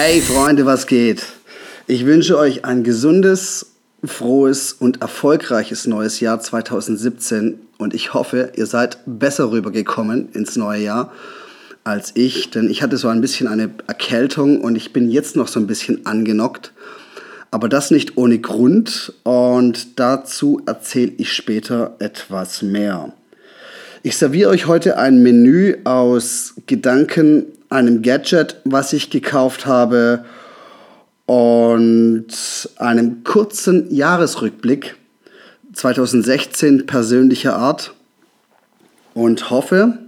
Hey Freunde, was geht? Ich wünsche euch ein gesundes, frohes und erfolgreiches neues Jahr 2017 und ich hoffe, ihr seid besser rübergekommen ins neue Jahr als ich, denn ich hatte so ein bisschen eine Erkältung und ich bin jetzt noch so ein bisschen angenockt, aber das nicht ohne Grund und dazu erzähle ich später etwas mehr. Ich serviere euch heute ein Menü aus Gedanken, einem Gadget, was ich gekauft habe und einem kurzen Jahresrückblick 2016 persönlicher Art und hoffe,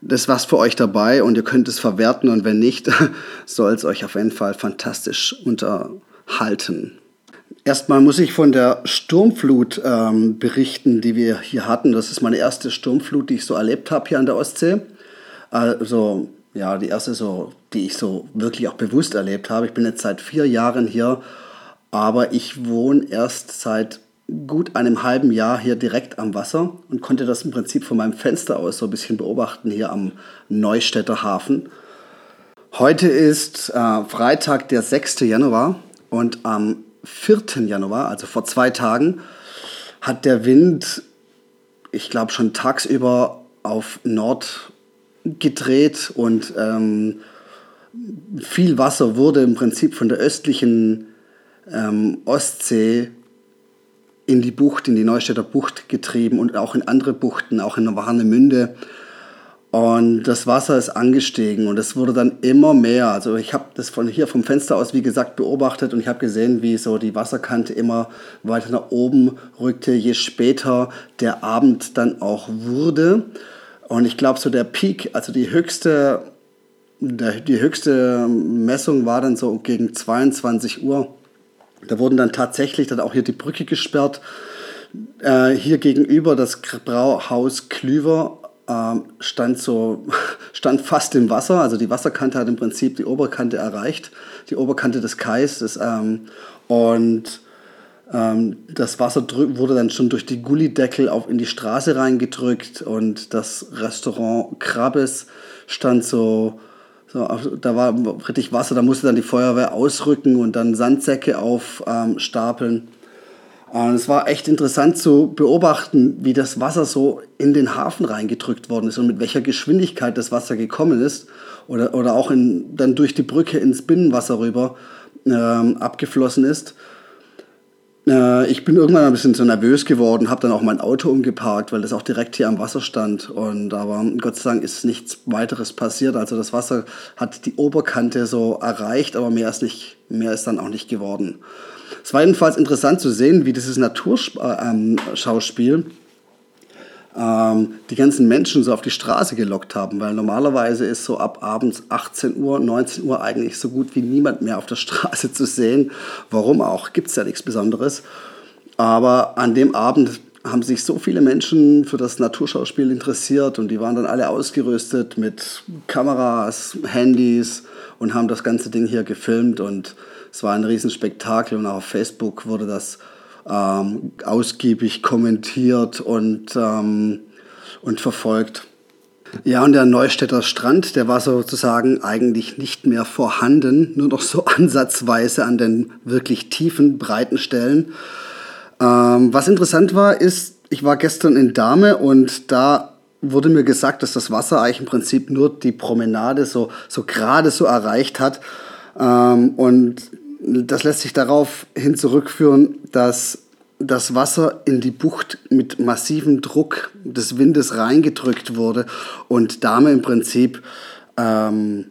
das was für euch dabei und ihr könnt es verwerten und wenn nicht, soll es euch auf jeden Fall fantastisch unterhalten. Erstmal muss ich von der Sturmflut ähm, berichten, die wir hier hatten. Das ist meine erste Sturmflut, die ich so erlebt habe hier an der Ostsee. Also ja, die erste so, die ich so wirklich auch bewusst erlebt habe. Ich bin jetzt seit vier Jahren hier, aber ich wohne erst seit gut einem halben Jahr hier direkt am Wasser und konnte das im Prinzip von meinem Fenster aus so ein bisschen beobachten hier am Neustädter Hafen. Heute ist äh, Freitag, der 6. Januar und am 4. Januar, also vor zwei Tagen, hat der Wind, ich glaube schon tagsüber auf Nord gedreht und ähm, viel Wasser wurde im Prinzip von der östlichen ähm, Ostsee in die Bucht, in die Neustädter Bucht getrieben und auch in andere Buchten, auch in der Warnemünde. Und das Wasser ist angestiegen und es wurde dann immer mehr. Also ich habe das von hier vom Fenster aus, wie gesagt, beobachtet und ich habe gesehen, wie so die Wasserkante immer weiter nach oben rückte, je später der Abend dann auch wurde. Und ich glaube, so der Peak, also die höchste, der, die höchste Messung war dann so gegen 22 Uhr. Da wurden dann tatsächlich dann auch hier die Brücke gesperrt. Äh, hier gegenüber das Brauhaus Klüver ähm, stand so stand fast im Wasser. Also die Wasserkante hat im Prinzip die Oberkante erreicht, die Oberkante des Kais. Das, ähm, und das Wasser wurde dann schon durch die Gullideckel auf in die Straße reingedrückt und das Restaurant Krabbes stand so so, da war richtig Wasser, da musste dann die Feuerwehr ausrücken und dann Sandsäcke aufstapeln. Ähm, und es war echt interessant zu beobachten, wie das Wasser so in den Hafen reingedrückt worden ist und mit welcher Geschwindigkeit das Wasser gekommen ist oder, oder auch in, dann durch die Brücke ins Binnenwasser rüber ähm, abgeflossen ist. Äh, ich bin irgendwann ein bisschen so nervös geworden, habe dann auch mein Auto umgeparkt, weil das auch direkt hier am Wasser stand. Und aber Gott sei Dank ist nichts weiteres passiert. Also das Wasser hat die Oberkante so erreicht, aber mehr ist, nicht, mehr ist dann auch nicht geworden. Es war jedenfalls interessant zu sehen, wie dieses Naturschauspiel ähm, die ganzen Menschen so auf die Straße gelockt haben, weil normalerweise ist so ab abends 18 Uhr, 19 Uhr eigentlich so gut wie niemand mehr auf der Straße zu sehen. Warum auch? Gibt es ja nichts Besonderes. Aber an dem Abend haben sich so viele Menschen für das Naturschauspiel interessiert und die waren dann alle ausgerüstet mit Kameras, Handys und haben das ganze Ding hier gefilmt und es war ein Riesenspektakel und auch auf Facebook wurde das ähm, ausgiebig kommentiert und, ähm, und verfolgt. Ja, und der Neustädter Strand, der war sozusagen eigentlich nicht mehr vorhanden, nur noch so ansatzweise an den wirklich tiefen, breiten Stellen. Ähm, was interessant war, ist, ich war gestern in Dahme und da wurde mir gesagt, dass das Wasser eigentlich im Prinzip nur die Promenade so, so gerade so erreicht hat. Ähm, und das lässt sich darauf hin zurückführen, dass das Wasser in die Bucht mit massivem Druck des Windes reingedrückt wurde und Dame im Prinzip ähm,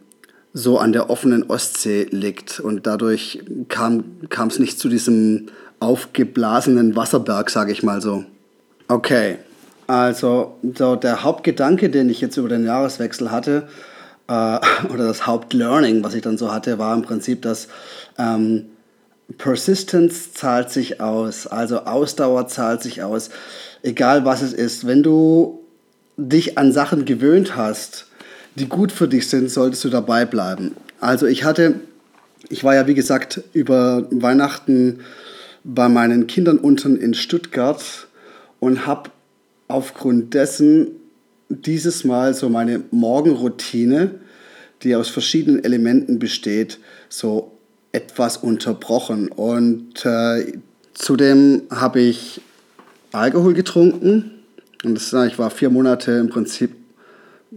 so an der offenen Ostsee liegt. Und dadurch kam es nicht zu diesem aufgeblasenen Wasserberg, sage ich mal so. Okay, also so der Hauptgedanke, den ich jetzt über den Jahreswechsel hatte, äh, oder das Hauptlearning, was ich dann so hatte, war im Prinzip, dass ähm, Persistence zahlt sich aus, also Ausdauer zahlt sich aus, egal was es ist. Wenn du dich an Sachen gewöhnt hast, die gut für dich sind, solltest du dabei bleiben. Also ich hatte, ich war ja wie gesagt über Weihnachten bei meinen Kindern unten in Stuttgart und habe aufgrund dessen dieses Mal so meine Morgenroutine, die aus verschiedenen Elementen besteht, so etwas unterbrochen. Und äh, zudem habe ich Alkohol getrunken. Und das, ich war vier Monate im Prinzip,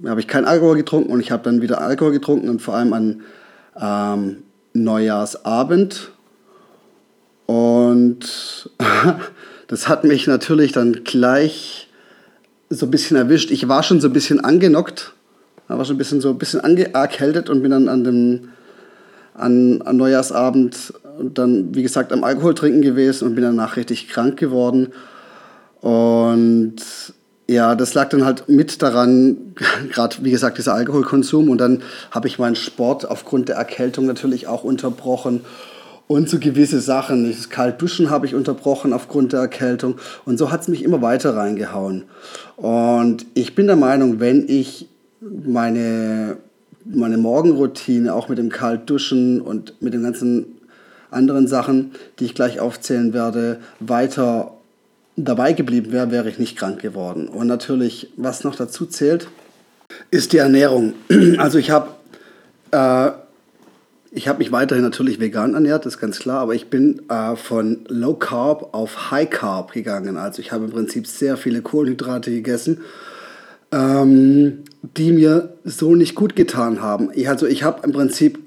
habe ich keinen Alkohol getrunken und ich habe dann wieder Alkohol getrunken und vor allem an ähm, Neujahrsabend. Und das hat mich natürlich dann gleich so ein bisschen erwischt. Ich war schon so ein bisschen angenockt, war schon ein bisschen so ein bisschen erkältet und bin dann an dem an, an Neujahrsabend dann, wie gesagt, am Alkohol trinken gewesen und bin danach richtig krank geworden. Und ja, das lag dann halt mit daran, gerade wie gesagt, dieser Alkoholkonsum. Und dann habe ich meinen Sport aufgrund der Erkältung natürlich auch unterbrochen. Und so gewisse Sachen. Das Kaltduschen habe ich unterbrochen aufgrund der Erkältung. Und so hat es mich immer weiter reingehauen. Und ich bin der Meinung, wenn ich meine meine Morgenroutine, auch mit dem Kaltduschen und mit den ganzen anderen Sachen, die ich gleich aufzählen werde, weiter dabei geblieben wäre, wäre ich nicht krank geworden. Und natürlich, was noch dazu zählt, ist die Ernährung. Also ich habe äh, ich mich weiterhin natürlich vegan ernährt, das ist ganz klar, aber ich bin äh, von Low Carb auf High Carb gegangen. Also ich habe im Prinzip sehr viele Kohlenhydrate gegessen ähm, die mir so nicht gut getan haben. Ich, also ich habe im Prinzip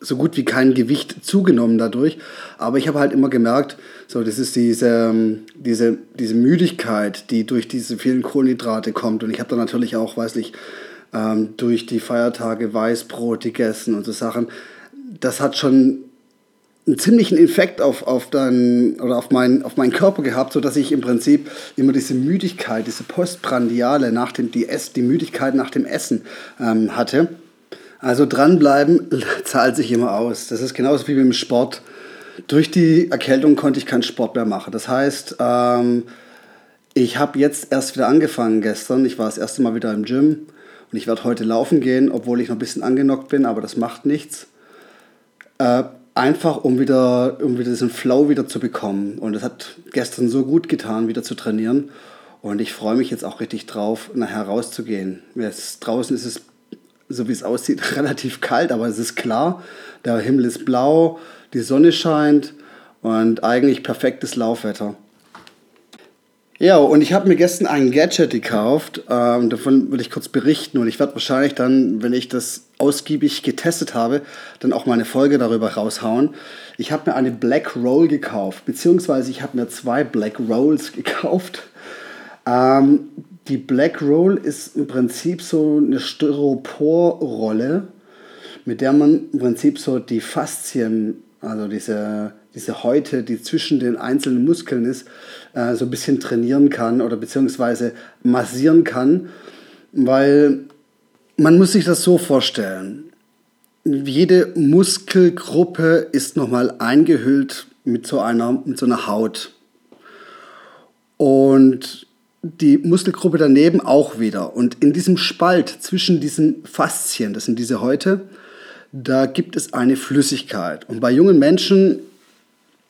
so gut wie kein Gewicht zugenommen dadurch, aber ich habe halt immer gemerkt, so das ist diese, ähm, diese, diese Müdigkeit, die durch diese vielen Kohlenhydrate kommt und ich habe dann natürlich auch, weiß nicht, ähm, durch die Feiertage Weißbrot gegessen und so Sachen. Das hat schon einen ziemlichen Infekt auf, auf, dein, oder auf, mein, auf meinen Körper gehabt, sodass ich im Prinzip immer diese Müdigkeit, diese Postprandiale, nach dem, die, die Müdigkeit nach dem Essen ähm, hatte. Also dranbleiben zahlt sich immer aus. Das ist genauso wie beim Sport. Durch die Erkältung konnte ich keinen Sport mehr machen. Das heißt, ähm, ich habe jetzt erst wieder angefangen gestern. Ich war das erste Mal wieder im Gym und ich werde heute laufen gehen, obwohl ich noch ein bisschen angenockt bin, aber das macht nichts. Äh, einfach um wieder, um wieder diesen Flow wieder zu bekommen. Und es hat gestern so gut getan, wieder zu trainieren. Und ich freue mich jetzt auch richtig drauf, nachher rauszugehen. Jetzt, draußen ist es, so wie es aussieht, relativ kalt, aber es ist klar. Der Himmel ist blau, die Sonne scheint und eigentlich perfektes Laufwetter. Ja, und ich habe mir gestern ein Gadget gekauft. Ähm, davon will ich kurz berichten. Und ich werde wahrscheinlich dann, wenn ich das ausgiebig getestet habe, dann auch mal eine Folge darüber raushauen. Ich habe mir eine Black Roll gekauft, beziehungsweise ich habe mir zwei Black Rolls gekauft. Ähm, die Black Roll ist im Prinzip so eine Styroporrolle, mit der man im Prinzip so die Faszien, also diese diese Häute, die zwischen den einzelnen Muskeln ist, äh, so ein bisschen trainieren kann oder beziehungsweise massieren kann, weil man muss sich das so vorstellen. Jede Muskelgruppe ist nochmal eingehüllt mit so einer, mit so einer Haut. Und die Muskelgruppe daneben auch wieder. Und in diesem Spalt zwischen diesen Faszien, das sind diese Häute, da gibt es eine Flüssigkeit. Und bei jungen Menschen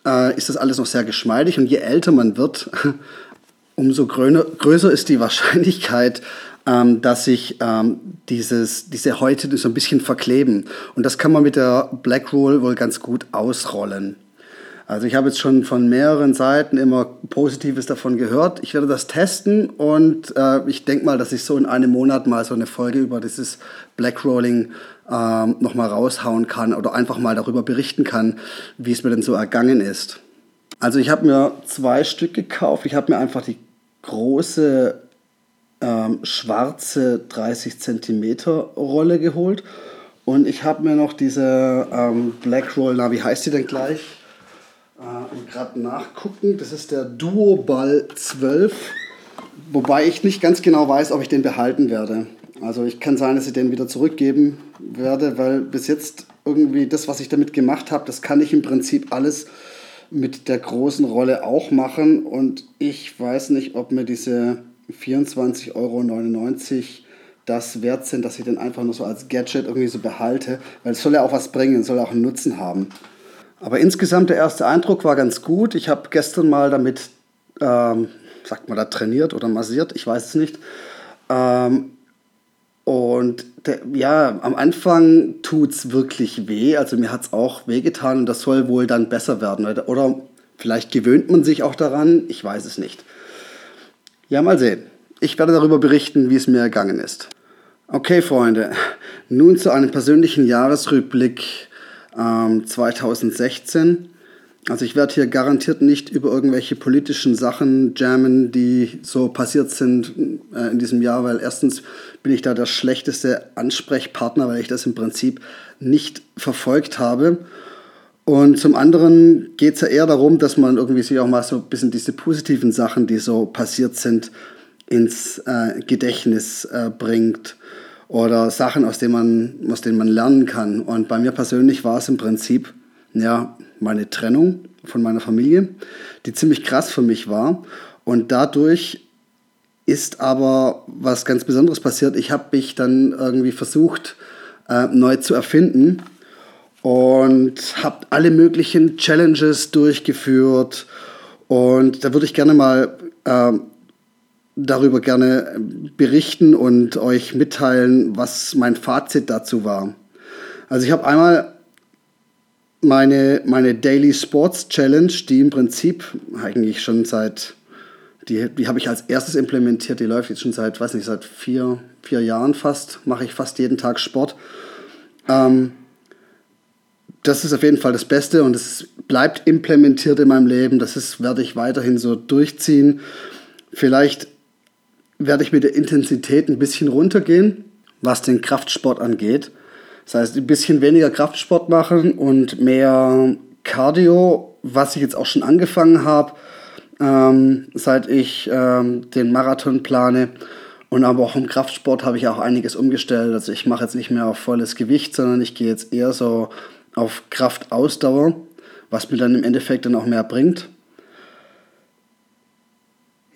äh, ist das alles noch sehr geschmeidig und je älter man wird, umso größer ist die Wahrscheinlichkeit, ähm, dass sich ähm, dieses, diese Häute so ein bisschen verkleben. Und das kann man mit der Black Roll wohl ganz gut ausrollen. Also ich habe jetzt schon von mehreren Seiten immer Positives davon gehört. Ich werde das testen und äh, ich denke mal, dass ich so in einem Monat mal so eine Folge über dieses Black Rolling ähm, nochmal raushauen kann oder einfach mal darüber berichten kann, wie es mir denn so ergangen ist. Also ich habe mir zwei Stück gekauft. Ich habe mir einfach die große ähm, schwarze 30 cm Rolle geholt und ich habe mir noch diese ähm, Black Roll, na wie heißt die denn gleich? Äh, Gerade nachgucken, das ist der Duo Ball 12, wobei ich nicht ganz genau weiß, ob ich den behalten werde. Also ich kann sein, dass ich den wieder zurückgeben werde, weil bis jetzt irgendwie das, was ich damit gemacht habe, das kann ich im Prinzip alles mit der großen Rolle auch machen. Und ich weiß nicht, ob mir diese 24,99 Euro das wert sind, dass ich den einfach nur so als Gadget irgendwie so behalte, weil es soll ja auch was bringen, soll auch einen Nutzen haben. Aber insgesamt der erste Eindruck war ganz gut. Ich habe gestern mal damit, ähm, sagt man da, trainiert oder massiert, ich weiß es nicht. Ähm, und der, ja, am Anfang tut es wirklich weh. Also mir hat es auch wehgetan und das soll wohl dann besser werden. Oder vielleicht gewöhnt man sich auch daran, ich weiß es nicht. Ja, mal sehen. Ich werde darüber berichten, wie es mir ergangen ist. Okay, Freunde, nun zu einem persönlichen Jahresrückblick ähm, 2016. Also ich werde hier garantiert nicht über irgendwelche politischen Sachen jammen, die so passiert sind äh, in diesem Jahr, weil erstens bin ich da der schlechteste Ansprechpartner, weil ich das im Prinzip nicht verfolgt habe. Und zum anderen geht es ja eher darum, dass man irgendwie sich auch mal so ein bisschen diese positiven Sachen, die so passiert sind, ins äh, Gedächtnis äh, bringt oder Sachen, aus denen, man, aus denen man lernen kann. Und bei mir persönlich war es im Prinzip ja, meine Trennung von meiner Familie, die ziemlich krass für mich war. Und dadurch ist aber was ganz Besonderes passiert. Ich habe mich dann irgendwie versucht, äh, neu zu erfinden und habe alle möglichen Challenges durchgeführt. Und da würde ich gerne mal äh, darüber gerne berichten und euch mitteilen, was mein Fazit dazu war. Also ich habe einmal meine, meine Daily Sports Challenge, die im Prinzip eigentlich schon seit, die, die habe ich als erstes implementiert, die läuft jetzt schon seit, weiß nicht, seit vier, vier Jahren fast, mache ich fast jeden Tag Sport. Ähm, das ist auf jeden Fall das Beste und es bleibt implementiert in meinem Leben. Das ist, werde ich weiterhin so durchziehen. Vielleicht werde ich mit der Intensität ein bisschen runtergehen, was den Kraftsport angeht. Das heißt, ein bisschen weniger Kraftsport machen und mehr Cardio, was ich jetzt auch schon angefangen habe, ähm, seit ich ähm, den Marathon plane. Und aber auch im Kraftsport habe ich auch einiges umgestellt. Also ich mache jetzt nicht mehr auf volles Gewicht, sondern ich gehe jetzt eher so auf Kraftausdauer, was mir dann im Endeffekt dann auch mehr bringt.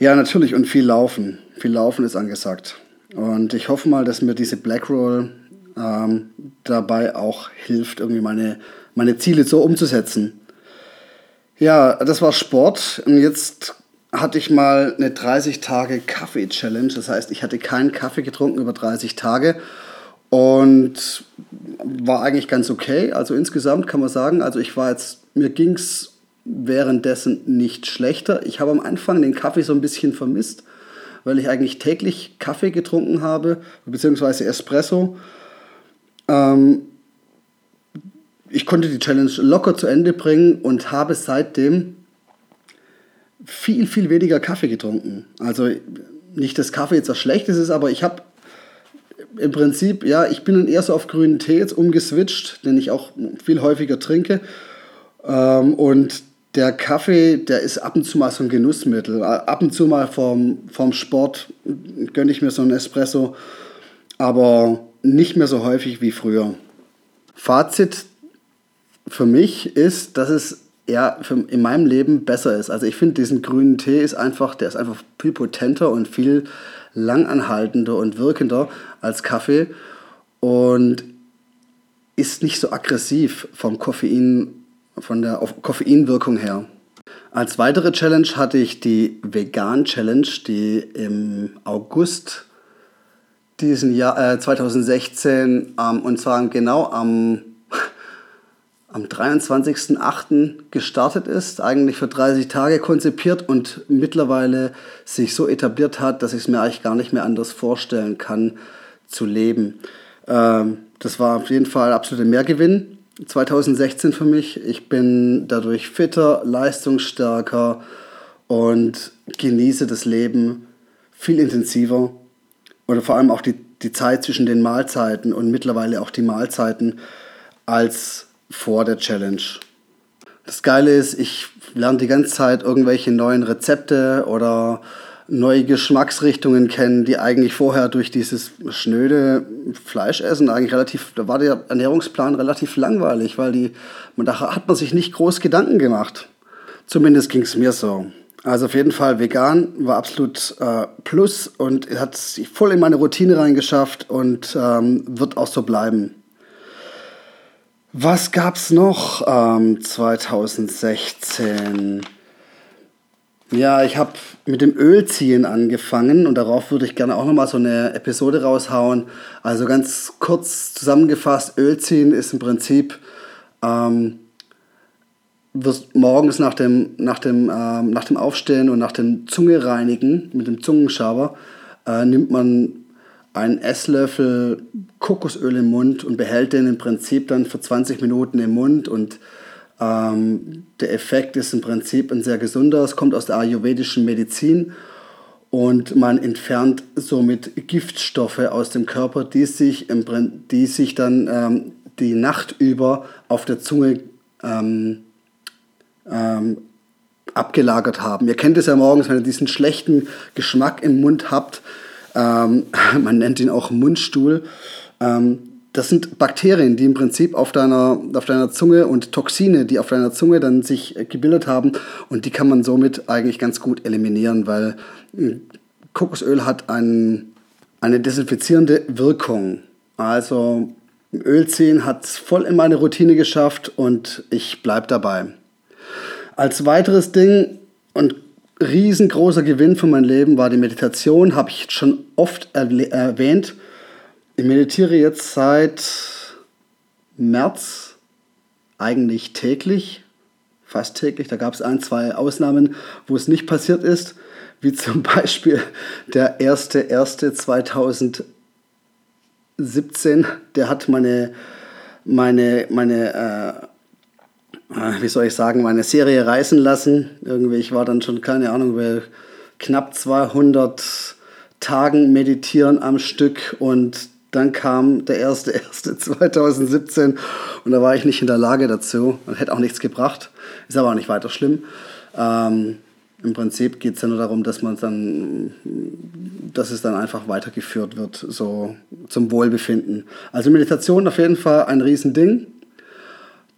Ja, natürlich und viel Laufen. Viel Laufen ist angesagt. Und ich hoffe mal, dass mir diese Black Roll ähm, dabei auch hilft, irgendwie meine, meine Ziele so umzusetzen. Ja, das war Sport. Und jetzt hatte ich mal eine 30 Tage Kaffee-Challenge. Das heißt, ich hatte keinen Kaffee getrunken über 30 Tage und war eigentlich ganz okay. Also insgesamt kann man sagen, also ich war jetzt, mir ging es währenddessen nicht schlechter. Ich habe am Anfang den Kaffee so ein bisschen vermisst, weil ich eigentlich täglich Kaffee getrunken habe, beziehungsweise Espresso. Ähm, ich konnte die Challenge locker zu Ende bringen und habe seitdem viel, viel weniger Kaffee getrunken. Also nicht, dass Kaffee jetzt was Schlechtes ist, aber ich habe im Prinzip, ja, ich bin dann eher so auf grünen Tee jetzt umgeswitcht, den ich auch viel häufiger trinke. Ähm, und der Kaffee, der ist ab und zu mal so ein Genussmittel. Ab und zu mal vorm, vorm Sport gönne ich mir so einen Espresso, aber nicht mehr so häufig wie früher. Fazit für mich ist, dass es ja in meinem Leben besser ist. Also ich finde diesen grünen Tee ist einfach, der ist einfach viel potenter und viel langanhaltender und wirkender als Kaffee und ist nicht so aggressiv vom Koffein von der Koffeinwirkung her. Als weitere Challenge hatte ich die Vegan Challenge, die im August diesen Jahr, äh, 2016, ähm, und zwar genau am, am 23.08. gestartet ist, eigentlich für 30 Tage konzipiert und mittlerweile sich so etabliert hat, dass ich es mir eigentlich gar nicht mehr anders vorstellen kann zu leben. Ähm, das war auf jeden Fall absoluter Mehrgewinn 2016 für mich. Ich bin dadurch fitter, leistungsstärker und genieße das Leben viel intensiver. Oder vor allem auch die, die Zeit zwischen den Mahlzeiten und mittlerweile auch die Mahlzeiten als vor der Challenge. Das Geile ist, ich lerne die ganze Zeit irgendwelche neuen Rezepte oder neue Geschmacksrichtungen kennen, die eigentlich vorher durch dieses schnöde Fleischessen eigentlich relativ, da war der Ernährungsplan relativ langweilig, weil die, man, da hat man sich nicht groß Gedanken gemacht. Zumindest ging es mir so. Also auf jeden Fall vegan war absolut äh, Plus und hat sich voll in meine Routine reingeschafft und ähm, wird auch so bleiben. Was gab's noch ähm, 2016? Ja, ich habe mit dem Ölziehen angefangen und darauf würde ich gerne auch nochmal so eine Episode raushauen. Also ganz kurz zusammengefasst, Ölziehen ist im Prinzip, ähm, wirst morgens nach dem, nach, dem, ähm, nach dem Aufstehen und nach dem Zunge reinigen mit dem Zungenschaber, äh, nimmt man einen Esslöffel Kokosöl im Mund und behält den im Prinzip dann für 20 Minuten im Mund und ähm, der Effekt ist im Prinzip ein sehr gesunder, es kommt aus der ayurvedischen Medizin und man entfernt somit Giftstoffe aus dem Körper, die sich, im, die sich dann ähm, die Nacht über auf der Zunge ähm, ähm, abgelagert haben. Ihr kennt es ja morgens, wenn ihr diesen schlechten Geschmack im Mund habt. Ähm, man nennt ihn auch Mundstuhl. Ähm, das sind Bakterien, die im Prinzip auf deiner, auf deiner Zunge und Toxine, die auf deiner Zunge dann sich äh, gebildet haben. Und die kann man somit eigentlich ganz gut eliminieren, weil hm, Kokosöl hat ein, eine desinfizierende Wirkung. Also Öl ziehen hat es voll in meine Routine geschafft und ich bleibe dabei. Als weiteres Ding und riesengroßer Gewinn für mein Leben war die Meditation, habe ich schon oft erwähnt. Ich meditiere jetzt seit März eigentlich täglich, fast täglich. Da gab es ein, zwei Ausnahmen, wo es nicht passiert ist, wie zum Beispiel der 1.1.2017. Der hat meine, meine, meine äh, wie soll ich sagen, meine Serie reißen lassen. Irgendwie, ich war dann schon, keine Ahnung, bei knapp 200 Tagen meditieren am Stück und dann kam der 1.1.2017 und da war ich nicht in der Lage dazu und hätte auch nichts gebracht. Ist aber auch nicht weiter schlimm. Ähm, Im Prinzip geht es ja nur darum, dass man dann, dass es dann einfach weitergeführt wird, so zum Wohlbefinden. Also Meditation auf jeden Fall ein Riesending.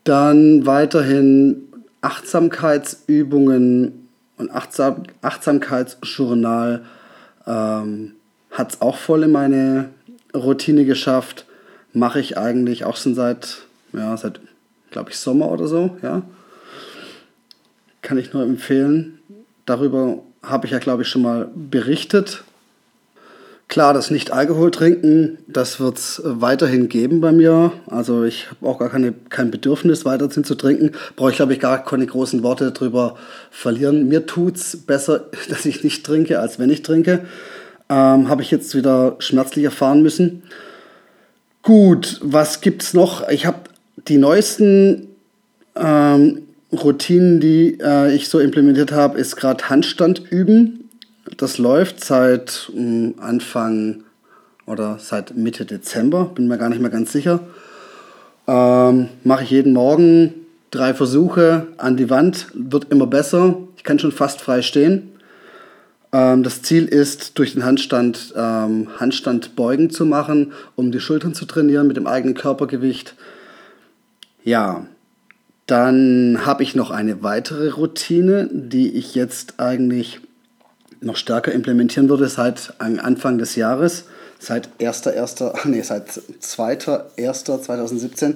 Dann weiterhin Achtsamkeitsübungen und Achtsam Achtsamkeitsjournal ähm, hat es auch voll in meine Routine geschafft. Mache ich eigentlich auch schon seit, ja, seit, glaube ich, Sommer oder so, ja. Kann ich nur empfehlen. Darüber habe ich ja, glaube ich, schon mal berichtet. Klar, das Nicht-Alkohol trinken, das wird es weiterhin geben bei mir. Also ich habe auch gar keine, kein Bedürfnis, weiterhin zu trinken. Brauche ich, glaube ich, gar keine großen Worte darüber verlieren. Mir tut es besser, dass ich nicht trinke, als wenn ich trinke ähm, habe ich jetzt wieder schmerzlich erfahren müssen. Gut, was gibt es noch? Ich habe die neuesten ähm, Routinen, die äh, ich so implementiert habe, ist gerade Handstand üben. Das läuft seit äh, Anfang oder seit Mitte Dezember, bin mir gar nicht mehr ganz sicher. Ähm, Mache ich jeden Morgen drei Versuche an die Wand, wird immer besser. Ich kann schon fast frei stehen. Ähm, das Ziel ist, durch den Handstand ähm, Handstand beugen zu machen, um die Schultern zu trainieren mit dem eigenen Körpergewicht. Ja, dann habe ich noch eine weitere Routine, die ich jetzt eigentlich noch stärker implementieren würde seit Anfang des Jahres, seit 1.1., nee, seit 2.1.2017.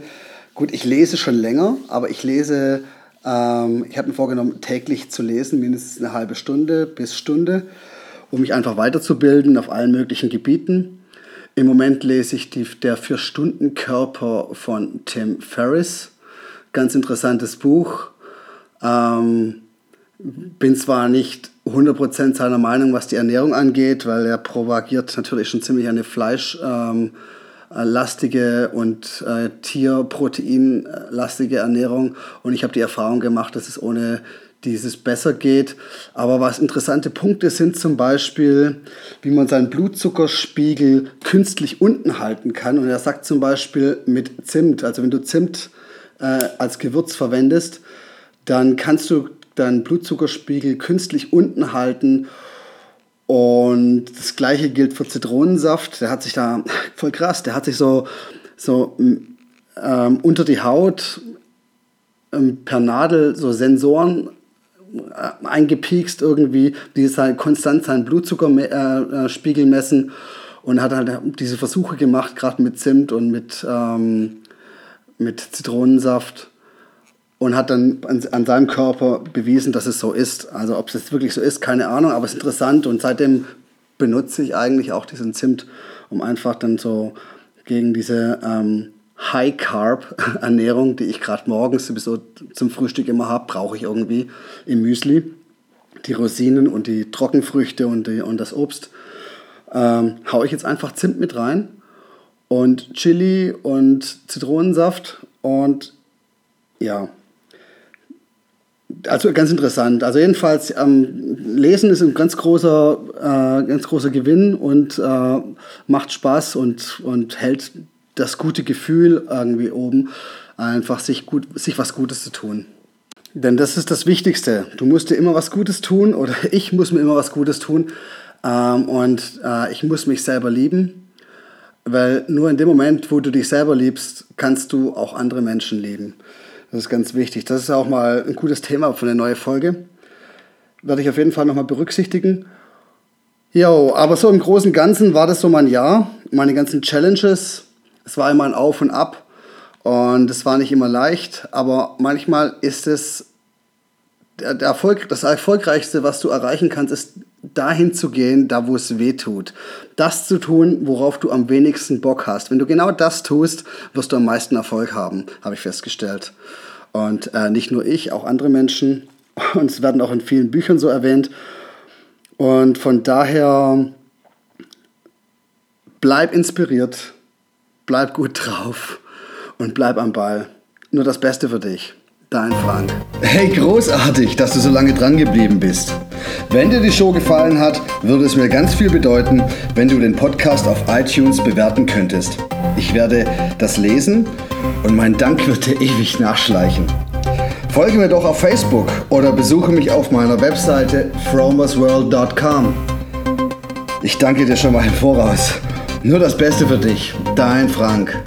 Gut, ich lese schon länger, aber ich lese ähm, ich habe mir vorgenommen, täglich zu lesen, mindestens eine halbe Stunde bis Stunde, um mich einfach weiterzubilden auf allen möglichen Gebieten. Im Moment lese ich die, der Vier-Stunden-Körper von Tim Ferriss. Ganz interessantes Buch. Ähm, bin zwar nicht 100% seiner Meinung, was die Ernährung angeht, weil er propagiert natürlich schon ziemlich eine Fleisch- ähm, äh, und äh, tierproteinlastige Ernährung. Und ich habe die Erfahrung gemacht, dass es ohne dieses besser geht. Aber was interessante Punkte sind zum Beispiel, wie man seinen Blutzuckerspiegel künstlich unten halten kann. Und er sagt zum Beispiel mit Zimt, also wenn du Zimt äh, als Gewürz verwendest, dann kannst du deinen Blutzuckerspiegel künstlich unten halten. Und das gleiche gilt für Zitronensaft. Der hat sich da, voll krass, der hat sich so, so ähm, unter die Haut ähm, per Nadel so Sensoren äh, eingepiekst irgendwie, die halt konstant seinen Blutzuckerspiegel äh, äh messen. Und hat halt diese Versuche gemacht, gerade mit Zimt und mit, ähm, mit Zitronensaft und hat dann an, an, seinem Körper bewiesen, dass es so ist. Also ob es jetzt wirklich so ist, keine Ahnung, aber es ist interessant und seitdem benutze ich eigentlich auch diesen Zimt, um einfach dann so gegen diese ähm, High-Carb-Ernährung, die ich gerade morgens sowieso zum Frühstück immer habe, brauche ich irgendwie im Müsli. Die Rosinen und die Trockenfrüchte und, die, und das Obst ähm, haue ich jetzt einfach Zimt mit rein und Chili und Zitronensaft und ja, also ganz interessant. Also jedenfalls, ähm, Lesen ist ein ganz großer, äh, ganz großer Gewinn und äh, macht Spaß und, und hält das gute Gefühl irgendwie oben, einfach sich, gut, sich was Gutes zu tun. Denn das ist das Wichtigste. Du musst dir immer was Gutes tun oder ich muss mir immer was Gutes tun ähm, und äh, ich muss mich selber lieben, weil nur in dem Moment, wo du dich selber liebst, kannst du auch andere Menschen lieben. Das ist ganz wichtig. Das ist auch mal ein gutes Thema für eine neue Folge. Werde ich auf jeden Fall nochmal berücksichtigen. Jo, aber so im Großen und Ganzen war das so mein Jahr. Meine ganzen Challenges. Es war immer ein Auf und Ab. Und es war nicht immer leicht. Aber manchmal ist es der, der Erfolg, das Erfolgreichste, was du erreichen kannst, ist dahin zu gehen, da wo es weh tut. Das zu tun, worauf du am wenigsten Bock hast. Wenn du genau das tust, wirst du am meisten Erfolg haben, habe ich festgestellt. Und äh, nicht nur ich, auch andere Menschen. Und es werden auch in vielen Büchern so erwähnt. Und von daher bleib inspiriert, bleib gut drauf und bleib am Ball. Nur das Beste für dich. Dein Frank. Hey, großartig, dass du so lange dran geblieben bist. Wenn dir die Show gefallen hat, würde es mir ganz viel bedeuten, wenn du den Podcast auf iTunes bewerten könntest. Ich werde das lesen und mein Dank wird dir ewig nachschleichen. Folge mir doch auf Facebook oder besuche mich auf meiner Webseite fromersworld.com. Ich danke dir schon mal im Voraus. Nur das Beste für dich, dein Frank.